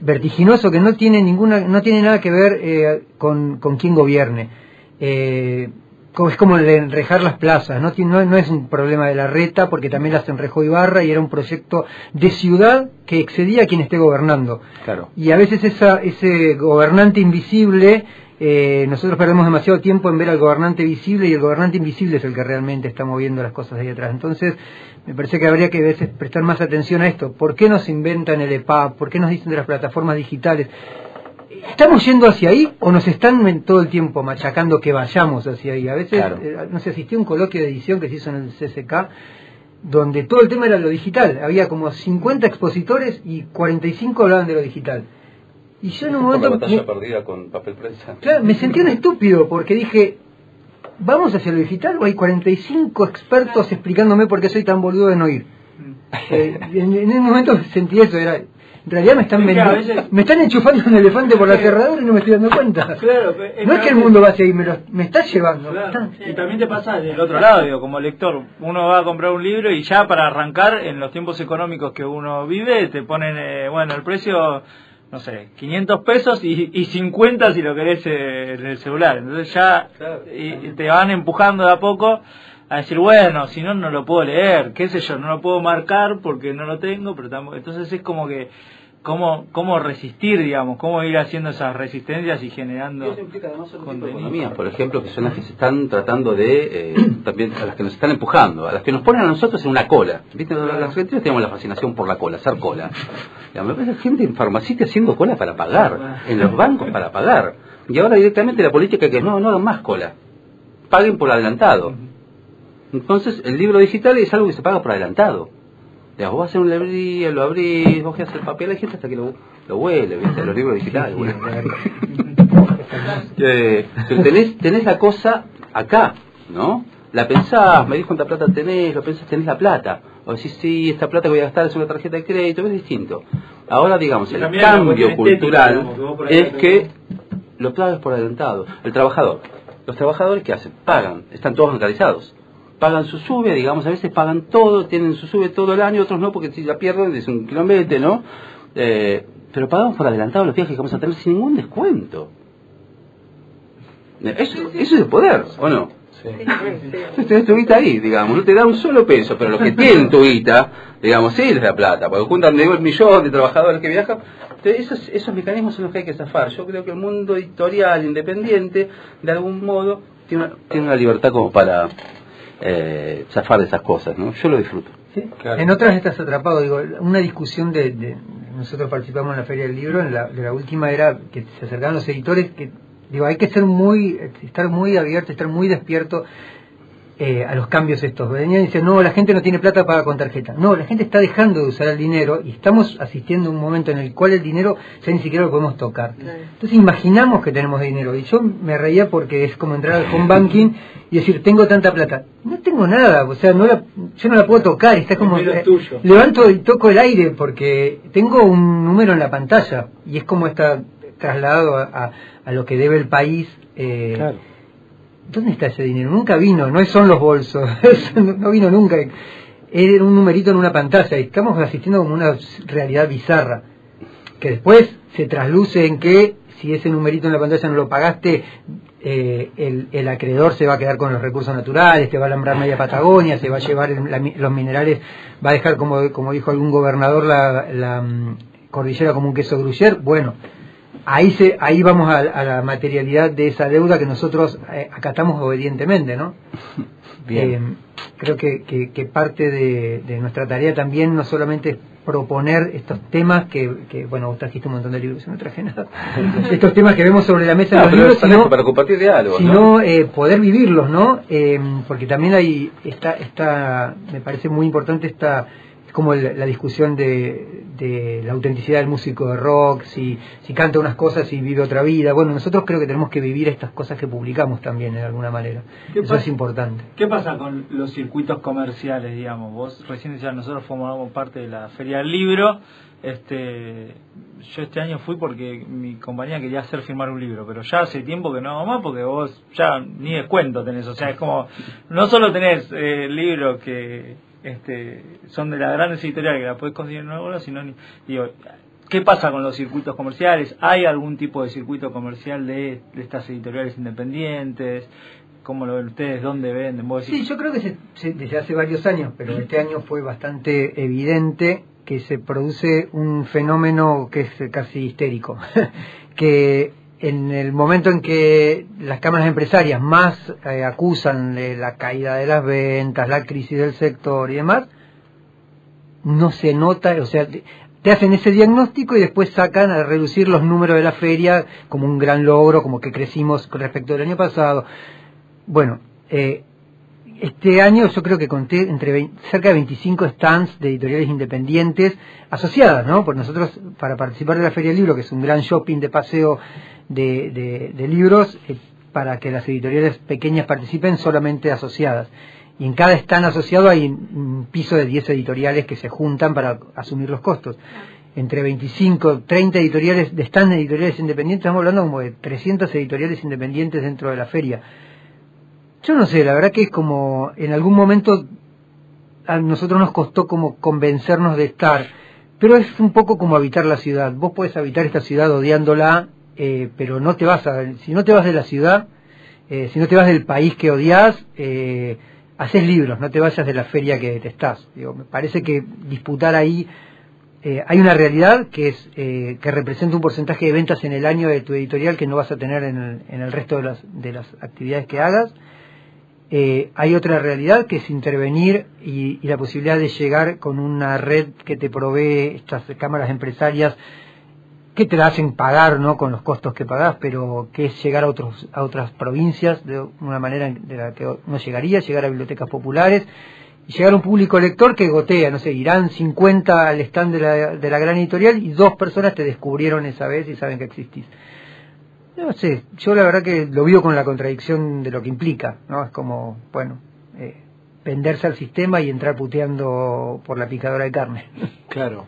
vertiginoso que no tiene ninguna, no tiene nada que ver eh, con, quién gobierne. Eh, es como el de enrejar las plazas, no, no, no es un problema de la reta, porque también las enrejó Ibarra y era un proyecto de ciudad que excedía a quien esté gobernando. Claro. Y a veces esa, ese gobernante invisible, eh, nosotros perdemos demasiado tiempo en ver al gobernante visible y el gobernante invisible es el que realmente está moviendo las cosas de ahí atrás. Entonces, me parece que habría que a veces prestar más atención a esto. ¿Por qué nos inventan el EPAP? ¿Por qué nos dicen de las plataformas digitales? ¿Estamos yendo hacia ahí o nos están todo el tiempo machacando que vayamos hacia ahí? A veces, Claro. eh, no sé, asistí a un coloquio de edición que se hizo en el CCK donde todo el tema era lo digital. Había como 50 expositores y 45 hablaban de lo digital. Y yo en un momento batalla me, perdida con papel prensa. claro, me sentí un estúpido porque dije, ¿vamos hacia lo digital o hay 45 expertos explicándome por qué soy tan boludo de no ir? Eh, en, en un momento sentí eso, era... En realidad me están a vendiendo- veces- me están enchufando un elefante por la cerradura y no me estoy dando cuenta. Claro, es no es que el mundo va hacia ahí, me, lo- me está llevando. Claro. Está- Y también te pasa del otro lado, digo, como lector, uno va a comprar un libro y ya para arrancar en los tiempos económicos que uno vive te ponen, eh, bueno, el precio, no sé, 500 pesos y, y 50 si lo querés eh, en el celular. Entonces ya y- y te van empujando de a poco a decir, bueno, si no, no lo puedo leer, qué sé yo, no lo puedo marcar porque no lo tengo, pero tampoco... Entonces es como que... ¿Cómo, ¿Cómo resistir, digamos? ¿Cómo ir haciendo esas resistencias y generando contenido? economías, por ejemplo, que son las que se están tratando de, eh, también a las que nos están empujando, a las que nos ponen a nosotros en una cola. ¿Viste? Los argentinos tenemos la fascinación por la cola, hacer cola. Me ves gente en farmacia haciendo cola para pagar, en los bancos para pagar. Y ahora directamente la política que no, no hagan más cola, paguen por adelantado. Entonces, el libro digital es algo que se paga por adelantado. Ya, vos hacer una librería, lo abrís, vos haces el papel, hay gente hasta que lo, lo huele, ¿viste? Los libros digitales. Sí, Eh, pero tenés, tenés la cosa acá, ¿no? La pensás, me dijo cuánta plata tenés, lo pensás, tenés la plata. O decís, sí, esta plata que voy a gastar es una tarjeta de crédito, es distinto. Ahora, digamos, el cambio estética, cultural digamos, que es que lo pagas por adelantado. El trabajador. Los trabajadores, ¿qué hacen? Pagan, están todos bancarizados. Pagan su sube, digamos, a veces pagan todo, tienen su sube todo el año, otros no, porque si la pierden es un kilómetro, ¿no? Eh, pero pagamos por adelantado los viajes que vamos a tener sin ningún descuento. Eso, eso es de poder, ¿o no? Tenés tu guita ahí, digamos, no te da un solo peso, pero los que tienen tu guita, digamos, sí les da plata, porque juntan de un millón de trabajadores que viajan. Entonces, esos, esos mecanismos son los que hay que zafar. Yo creo que el mundo editorial independiente, de algún modo, tiene una, tiene una libertad como para eh, zafar de esas cosas, ¿no? Yo lo disfruto. Sí. En otras estás atrapado, digo, una discusión de, de- nosotros participamos en la Feria del Libro, en la, de la última era que se acercaban los editores, que digo, hay que ser muy, estar muy abierto, estar muy despierto eh, a los cambios estos. Venían y dicen, no, la gente no tiene plata para con tarjeta. No, la gente está dejando de usar el dinero y estamos asistiendo a un momento en el cual el dinero ya ni siquiera lo podemos tocar. Entonces imaginamos que tenemos dinero y yo me reía porque es como entrar al home banking y decir, tengo tanta plata. No tengo nada, o sea, no la, yo no la puedo tocar, está como... Eh, tuyo. levanto y toco el aire porque tengo un número en la pantalla y es como está trasladado a, a- a lo que debe el país. eh, ¿Dónde está ese dinero? Nunca vino, no son los bolsos, no no vino nunca. Era un numerito en una pantalla y estamos asistiendo como una realidad bizarra que después se trasluce en que si ese numerito en la pantalla no lo pagaste, eh, el, acreedor se va a quedar con los recursos naturales, te va a alambrar media Patagonia, se va a llevar los minerales, va a dejar, como, como dijo algún gobernador, la, la, mm, cordillera como un queso gruyere. Bueno, ahí se ahí vamos a, a la materialidad de esa deuda que nosotros eh, acatamos obedientemente, ¿no? Bien. Eh, creo que, que, que parte de, de nuestra tarea también no solamente es proponer estos temas que, que, bueno, vos trajiste un montón de libros, yo no traje nada, estos temas que vemos sobre la mesa en No, los libros, sino, para compartir diálogos, ¿no? sino eh, poder vivirlos, ¿no? Eh, porque también hay, está, está, me parece muy importante esta, es como la discusión de, de la autenticidad del músico de rock, si, si canta unas cosas y vive otra vida. Bueno, nosotros creo que tenemos que vivir estas cosas que publicamos también de alguna manera. ¿Qué Eso pasa? es importante. ¿Qué pasa con los circuitos comerciales, digamos? Vos recién decías, nosotros formamos parte de la Feria del Libro. Este, yo este año fui porque mi compañía quería hacer firmar un libro, pero ya hace tiempo que no hago más porque vos ya ni descuento tenés. O sea, es como, no solo tenés eh, libros que este, son de las grandes editoriales que la podés conseguir en una bola, sino, ni- digo, ¿qué pasa con los circuitos comerciales? ¿Hay algún tipo de circuito comercial de, de estas editoriales independientes? ¿Cómo lo ven ustedes? ¿Dónde venden? ¿Vos decís- Sí, yo creo que se- se- desde hace varios años, pero este año fue bastante evidente que se produce un fenómeno que es casi histérico, que en el momento en que las cámaras empresarias más eh, acusan de la caída de las ventas, la crisis del sector y demás, no se nota, o sea, te- hacen ese diagnóstico y después sacan a reducir los números de la feria como un gran logro, como que crecimos con respecto al año pasado. Bueno, eh, este año yo creo que conté entre cerca de 25 stands de editoriales independientes asociadas, ¿no? Porque nosotros, para participar de la Feria del Libro, que es un gran shopping de paseo de libros, eh, para que las editoriales pequeñas participen solamente asociadas. Y en cada stand asociado hay un piso de 10 editoriales que se juntan para asumir los costos. Entre 25, 30 editoriales, de stand de editoriales independientes, estamos hablando como de 300 editoriales independientes dentro de la feria. Yo no sé, la verdad que es como en algún momento a nosotros nos costó como convencernos de estar, pero es un poco como habitar la ciudad. Vos podés habitar esta ciudad odiándola, eh, pero no te vas a, si no te vas de la ciudad, eh, si no te vas del país que odias, eh, haces libros, no te vayas de la feria que detestás. Digo, me parece que disputar ahí eh, hay una realidad que es que representa un porcentaje de ventas en el año de tu editorial que no vas a tener en el, en el resto de las, de las actividades que hagas. Eh, hay otra realidad que es intervenir y, la posibilidad de llegar con una red que te provee estas cámaras empresarias que te la hacen pagar no con los costos que pagás, pero que es llegar a otros a otras provincias de una manera de la que no llegaría, llegar a bibliotecas populares y llegar a un público lector que gotea, no sé, irán 50 al stand de la, de la gran editorial y dos personas te descubrieron esa vez y saben que existís. No sé, yo la verdad que lo vivo con la contradicción de lo que implica, ¿no? Es como, bueno, eh, venderse al sistema y entrar puteando por la picadora de carne. Claro.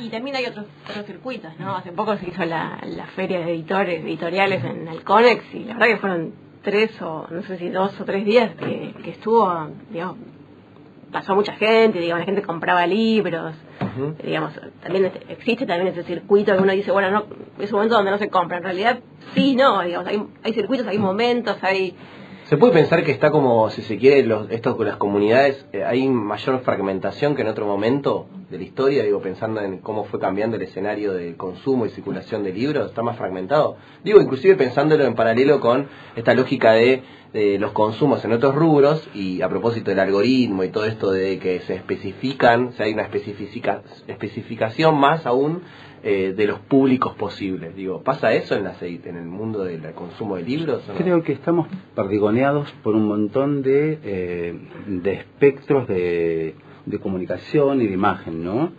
Y también hay otros, otros circuitos, ¿no? Hace poco se hizo la, la feria de editores, editoriales en el CONEX y la verdad que fueron tres o no sé si dos o tres días que, que estuvo, digamos, pasó mucha gente, digamos, la gente compraba libros, digamos, también este- existe también ese circuito que uno dice, bueno, no, es un momento donde no se compra, en realidad sí, no, digamos, hay, hay circuitos, hay momentos, hay Se puede pensar que está como, si se quiere, los, esto con las comunidades, eh, hay mayor fragmentación que en otro momento de la historia, digo, pensando en cómo fue cambiando el escenario de consumo y circulación de libros, está más fragmentado. Digo, inclusive pensándolo en paralelo con esta lógica de, de los consumos en otros rubros y a propósito del algoritmo y todo esto de que se especifican, o hay una especifica, especificación más aún eh, de los públicos posibles. Digo, ¿pasa eso en, la, en el mundo del consumo de libros? Creo que estamos perdigoneados por un montón de, eh, de espectros de, de comunicación y de imagen, ¿no?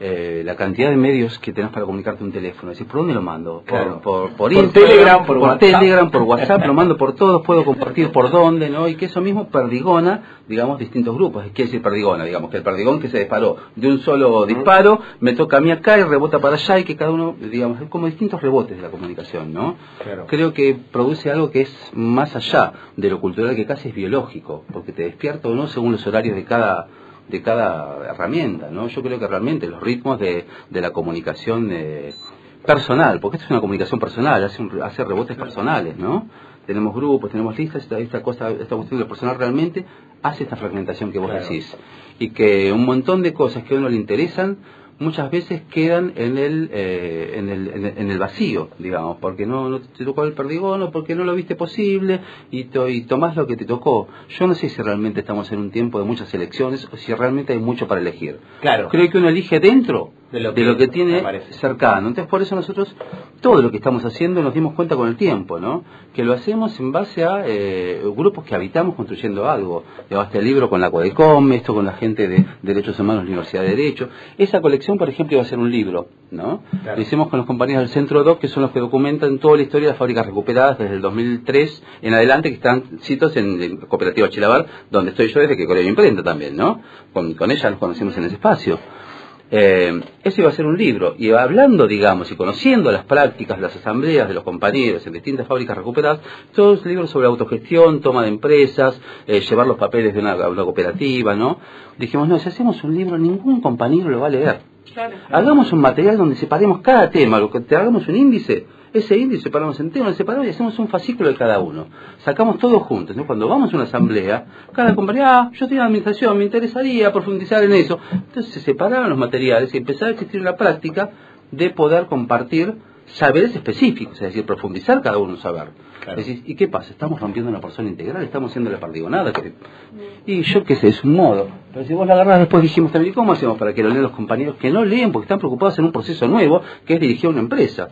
Eh, la cantidad de medios que tenés para comunicarte un teléfono. Es decir, ¿por dónde lo mando? Por, Claro. por, por, Por Instagram, Telegram, por WhatsApp. Telegram, por WhatsApp, lo mando por todos, puedo compartir por dónde, ¿no? Y que eso mismo perdigona, digamos, distintos grupos. ¿Qué decir perdigona? Digamos, que el perdigón que se disparó de un solo disparo, me toca a mí acá y rebota para allá y que cada uno, digamos, es como distintos rebotes de la comunicación, ¿no? Claro. Creo que produce algo que es más allá de lo cultural, que casi es biológico, porque te despierta o no según los horarios de cada de cada herramienta, ¿no? Yo creo que realmente los ritmos de, de la comunicación eh, personal, porque esto es una comunicación personal, hace, un- hace rebotes personales, ¿no? Tenemos grupos, tenemos listas, esta, esta cosa, esta cuestión de lo personal realmente hace esta fragmentación que vos Claro. decís. Y que un montón de cosas que a uno le interesan muchas veces quedan en el, eh, en el, en el, en el vacío, digamos, porque no, no te tocó el perdigón o porque no lo viste posible y, to- y tomás lo que te tocó. Yo no sé si realmente estamos en un tiempo de muchas elecciones o si realmente hay mucho para elegir. Claro. Creo que uno elige dentro De lo de que lo que tiene cercano. Entonces, por eso nosotros, todo lo que estamos haciendo nos dimos cuenta con el tiempo, ¿no? Que lo hacemos en base a eh, grupos que habitamos construyendo algo. Lleva este libro con la Codecom, esto con la gente de Derechos Humanos de la Universidad de Derecho. Esa colección, por ejemplo, iba a ser un libro, ¿no? Claro. Lo hicimos con los compañeros del Centro DOC, que son los que documentan toda la historia de las fábricas recuperadas desde el 2003 en adelante, que están citos en la Cooperativa Chilabar, donde estoy yo desde que mi imprenta también, ¿no? Con, con ella nos conocimos en ese espacio. Eh, eso iba a ser un libro, y hablando, digamos, y conociendo las prácticas, las asambleas de los compañeros en distintas fábricas recuperadas, todos libros sobre autogestión, toma de empresas, eh, llevar los papeles de una, una cooperativa, ¿no? Dijimos, no, si hacemos un libro, ningún compañero lo va a leer. Hagamos un material donde separemos cada tema, lo que te hagamos un índice, ese índice separamos en temas separados y hacemos un fascículo de cada uno. Sacamos todos juntos, ¿no? Cuando vamos a una asamblea, cada compañero, ah, yo estoy en administración, me interesaría profundizar en eso. Entonces se separaban los materiales y empezaba a existir una práctica de poder compartir saberes específicos, es decir, profundizar cada uno un saber. Claro. ¿y qué pasa? ¿Estamos rompiendo una persona integral? ¿Estamos haciendo la perdigonada? que- Y yo qué sé, es un modo. Pero si vos la agarrás después dijimos también, ¿y ¿cómo hacemos para que lo lean los compañeros que no leen porque están preocupados en un proceso nuevo que es dirigir a una empresa?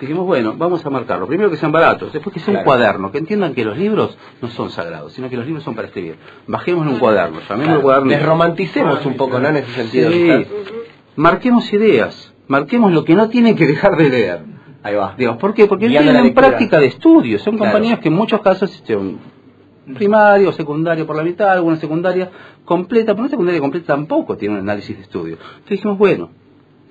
Dijimos, bueno, vamos a marcarlo. Primero que sean baratos, después que sea un Claro. cuaderno, que entiendan que los libros no son sagrados, sino que los libros son para escribir. Bajemos en un cuaderno, llamémoslo cuaderno. Desromanticemos un poco, ¿no? En ese sentido. Sí. Marquemos ideas, marquemos lo que no tienen que dejar de leer. Ahí va. Digamos, ¿Por qué? Porque Guiando tienen práctica de estudio. Son Claro. compañías que en muchos casos son primario, secundario por la mitad, alguna secundaria completa, pero una secundaria completa tampoco tiene un análisis de estudio. Entonces dijimos, bueno,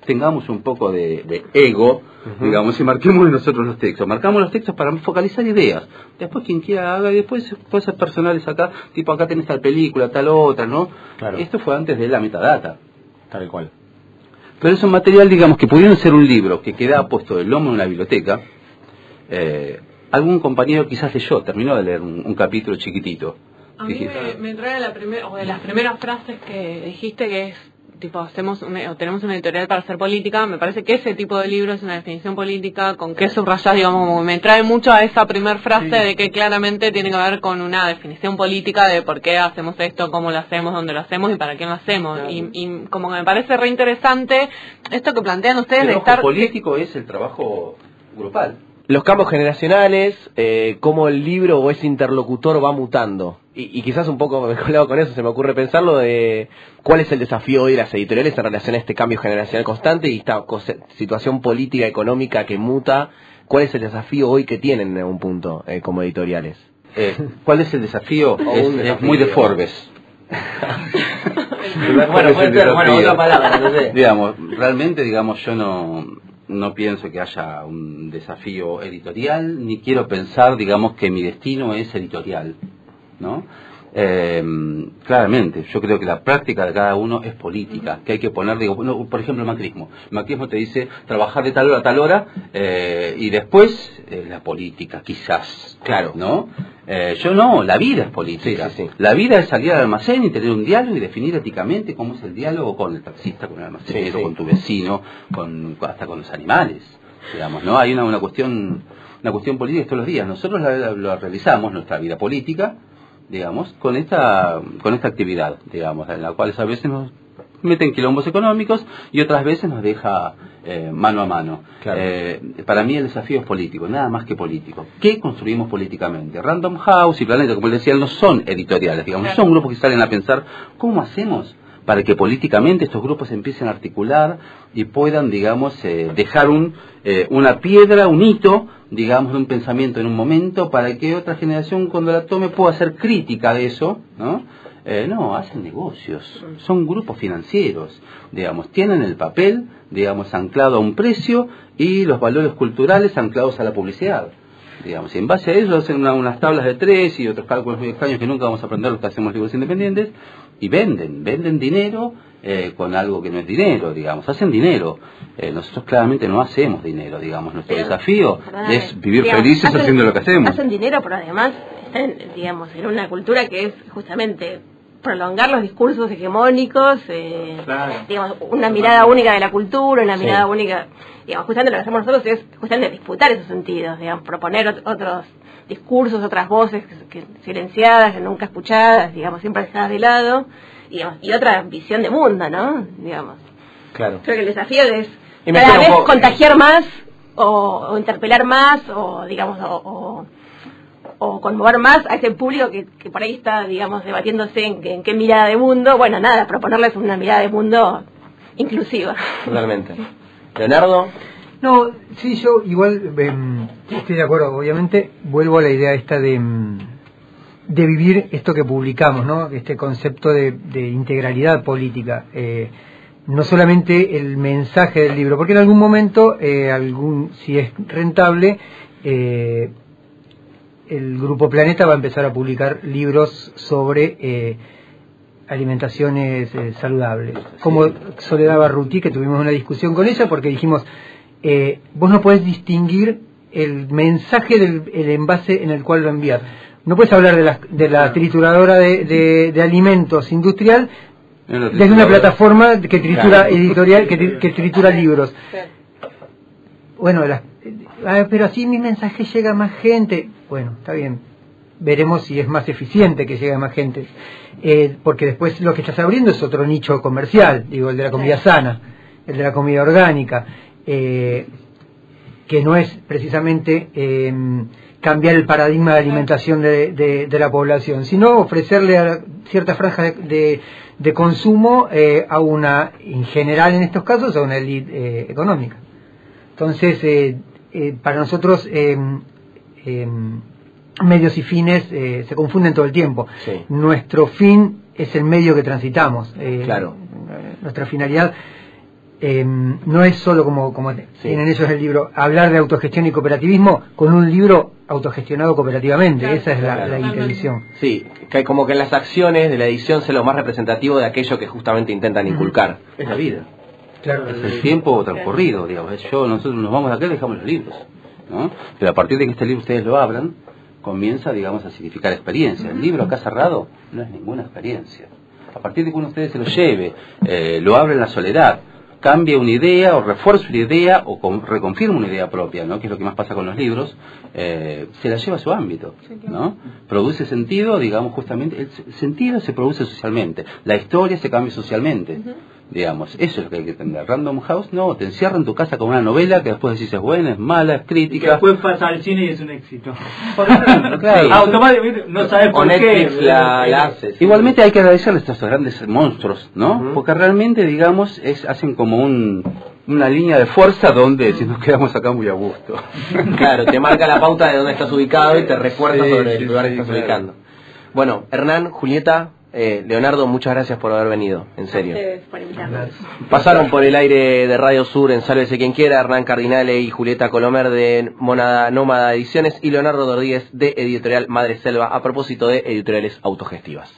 tengamos un poco de, de ego, digamos, y marquemos nosotros los textos. Marcamos los textos para focalizar ideas. Después quien quiera haga, y después cosas personales acá, tipo acá tenés tal película, tal otra, ¿no? Claro. Esto fue antes de la metadata. Tal cual. Pero es un material, digamos, que pudiendo ser un libro que queda puesto del lomo en una biblioteca, eh, algún compañero quizás leyó, terminó de leer un, un capítulo chiquitito. A mí me, me trae la o de las primeras frases que dijiste que es, tipo, hacemos una- o tenemos una editorial para hacer política, me parece que ese tipo de libro es una definición política, con qué subrayas, digamos, me trae mucho a esa primera frase de que claramente tiene que ver con una definición política de por qué hacemos esto, cómo lo hacemos, dónde lo hacemos y para qué lo hacemos. Y, y como que me parece re interesante esto que plantean ustedes el de estar... político es el trabajo grupal. Los campos generacionales, eh, cómo el libro o ese interlocutor va mutando. Y, y quizás un poco mezclado con eso se me ocurre pensarlo de cuál es el desafío hoy de las editoriales en relación a este cambio generacional constante y esta situación política, económica que muta. ¿Cuál es el desafío hoy que tienen en algún punto eh, como editoriales? Eh, ¿Cuál es el desafío? Es, un es desafío. muy de Forbes. Bueno, puede ser, bueno, otra palabra, no sé. digamos, realmente, digamos, yo no, no pienso que haya un desafío editorial, ni quiero pensar, digamos, que mi destino es editorial, ¿no? Eh, claramente, yo creo que la práctica de cada uno es política, que hay que poner, digo, bueno, por ejemplo, el macrismo. El macrismo te dice trabajar de tal hora a tal hora eh, y después eh, la política, quizás. Claro. ¿No? Eh, yo no, la vida es política. Sí, sí, sí. La vida es salir al almacén y tener un diálogo y definir éticamente cómo es el diálogo con el taxista, con el almacenero, con tu vecino, con, hasta con los animales. Digamos, ¿no? Hay una, una cuestión una cuestión política todos los días. Nosotros la, la- la realizamos, nuestra vida política, digamos, con esta, con esta actividad, digamos, en la cual a veces nos meten quilombos económicos y otras veces nos deja eh, mano a mano. Claro. Eh, para mí el desafío es político, nada más que político. ¿Qué construimos políticamente? Random House y Planeta, como les decía, no son editoriales, digamos, Claro. son grupos que salen a pensar cómo hacemos para que políticamente estos grupos empiecen a articular y puedan, digamos, eh, dejar un, eh, una piedra, un hito, digamos, de un pensamiento en un momento para que otra generación cuando la tome pueda hacer crítica de eso, ¿no? Eh, no, hacen negocios, son grupos financieros, digamos, tienen el papel, digamos, anclado a un precio y los valores culturales anclados a la publicidad. Digamos, y en base a eso hacen una- unas tablas de tres y otros cálculos muy extraños que nunca vamos a aprender los que hacemos libros independientes y venden, venden dinero eh, con algo que no es dinero, digamos, hacen dinero. Eh, nosotros claramente no hacemos dinero, digamos, nuestro Pero, desafío perdóname, es vivir digamos, felices hacen- haciendo lo que hacemos. Hacen dinero, pero además están, digamos, en una cultura que es justamente prolongar los discursos hegemónicos, eh, Claro. digamos, una mirada única de la cultura, una Sí. mirada única, digamos, justamente lo que hacemos nosotros es justamente disputar esos sentidos, digamos, proponer ot- otros discursos, otras voces que, que silenciadas, que nunca escuchadas, digamos, siempre dejadas de lado, digamos, y otra visión de mundo, ¿no? Digamos. Claro. Creo que el desafío es cada vez poco- contagiar más o, o interpelar más o digamos o, o, o conmover más a ese público que, que por ahí está digamos debatiéndose en, qué- en qué mirada de mundo bueno nada proponerles una mirada de mundo inclusiva Totalmente. Leonardo, No, sí, yo igual em, estoy de acuerdo, obviamente vuelvo a la idea esta de, em, de vivir esto que publicamos, ¿no? Este concepto de, de integralidad política. eh, no solamente el mensaje del libro, porque en algún momento, eh, algún, si es rentable, eh, el Grupo Planeta va a empezar a publicar libros sobre eh, alimentaciones eh, saludables. Como Soledad Barruti, que tuvimos una discusión con ella, porque dijimos, eh, vos no podés distinguir el mensaje del el envase en el cual lo envías. No puedes hablar de la, de la trituradora de, de- de alimentos industrial desde una plataforma que tritura Claro. editorial, que, tri- que tritura libros. Bueno, las- ah, pero así mi mensaje llega a más gente. Bueno, está bien. Veremos si es más eficiente que llegue a más gente. Eh, porque después lo que estás abriendo es otro nicho comercial, digo, el de la comida sana, el de la comida orgánica, eh, que no es precisamente eh, cambiar el paradigma de alimentación de, de- de la población, sino ofrecerle a cierta franja de, de- de consumo eh, a una, en general en estos casos, a una élite eh, económica. Entonces, eh, para nosotros, eh, medios y fines eh, se confunden todo el tiempo. Sí. Nuestro fin es el medio que transitamos. eh, Claro. Nuestra finalidad eh, no es solo como, como tienen ellos el libro, hablar de autogestión y cooperativismo con un libro autogestionado cooperativamente. Claro, Esa es la, claro. la intención. sí, que hay como que en las acciones de la edición sea lo más representativo de aquello que justamente intentan inculcar. Es la vida. Claro. es el tiempo transcurrido, digamos. Es Yo, nosotros nos vamos de acá y dejamos los libros, ¿no? Pero a partir de que este libro ustedes lo abran, comienza, digamos, a significar experiencia. El libro acá cerrado no es ninguna experiencia. A partir de que uno de ustedes se lo lleve, eh, lo abre en la soledad, cambia una idea o refuerza una idea o con- reconfirma una idea propia, ¿no? Que es lo que más pasa con los libros, eh, se la lleva a su ámbito, ¿no? Produce sentido, digamos, justamente, el sentido se produce socialmente, la historia se cambia socialmente. Digamos, eso es lo que hay que entender. Random House, no, te encierra en tu casa con una novela que después decís es buena, es mala, es Y que crítica. después pasa al cine y es un éxito. Claro. Automáticamente no sabes por qué. La, la hace. sí. Igualmente hay que agradecerles a estos grandes monstruos, ¿no? Porque realmente, digamos, es, hacen como un, una línea de fuerza donde si nos quedamos acá muy a gusto. Claro, te marca la pauta de dónde estás ubicado y te recuerda Sí, sobre sí, el lugar sí, que estás claro. ubicando. Bueno, Hernán, Julieta, eh, Leonardo, muchas gracias por haber venido, en serio. Ustedes por invitarnos. Pasaron por el aire de Radio Sur en Sálvese quien quiera, Hernán Cardinale y Julieta Colomer de Monada Nómada Ediciones y Leonardo Rodríguez de Editorial Madre Selva a propósito de editoriales autogestivas.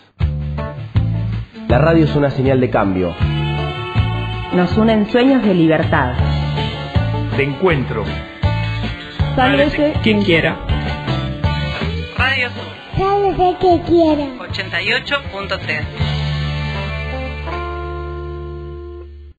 La radio es una señal de cambio. Nos unen sueños de libertad. De encuentro. Sálvese Quien quiera. Sálvese que quiera. 88.3.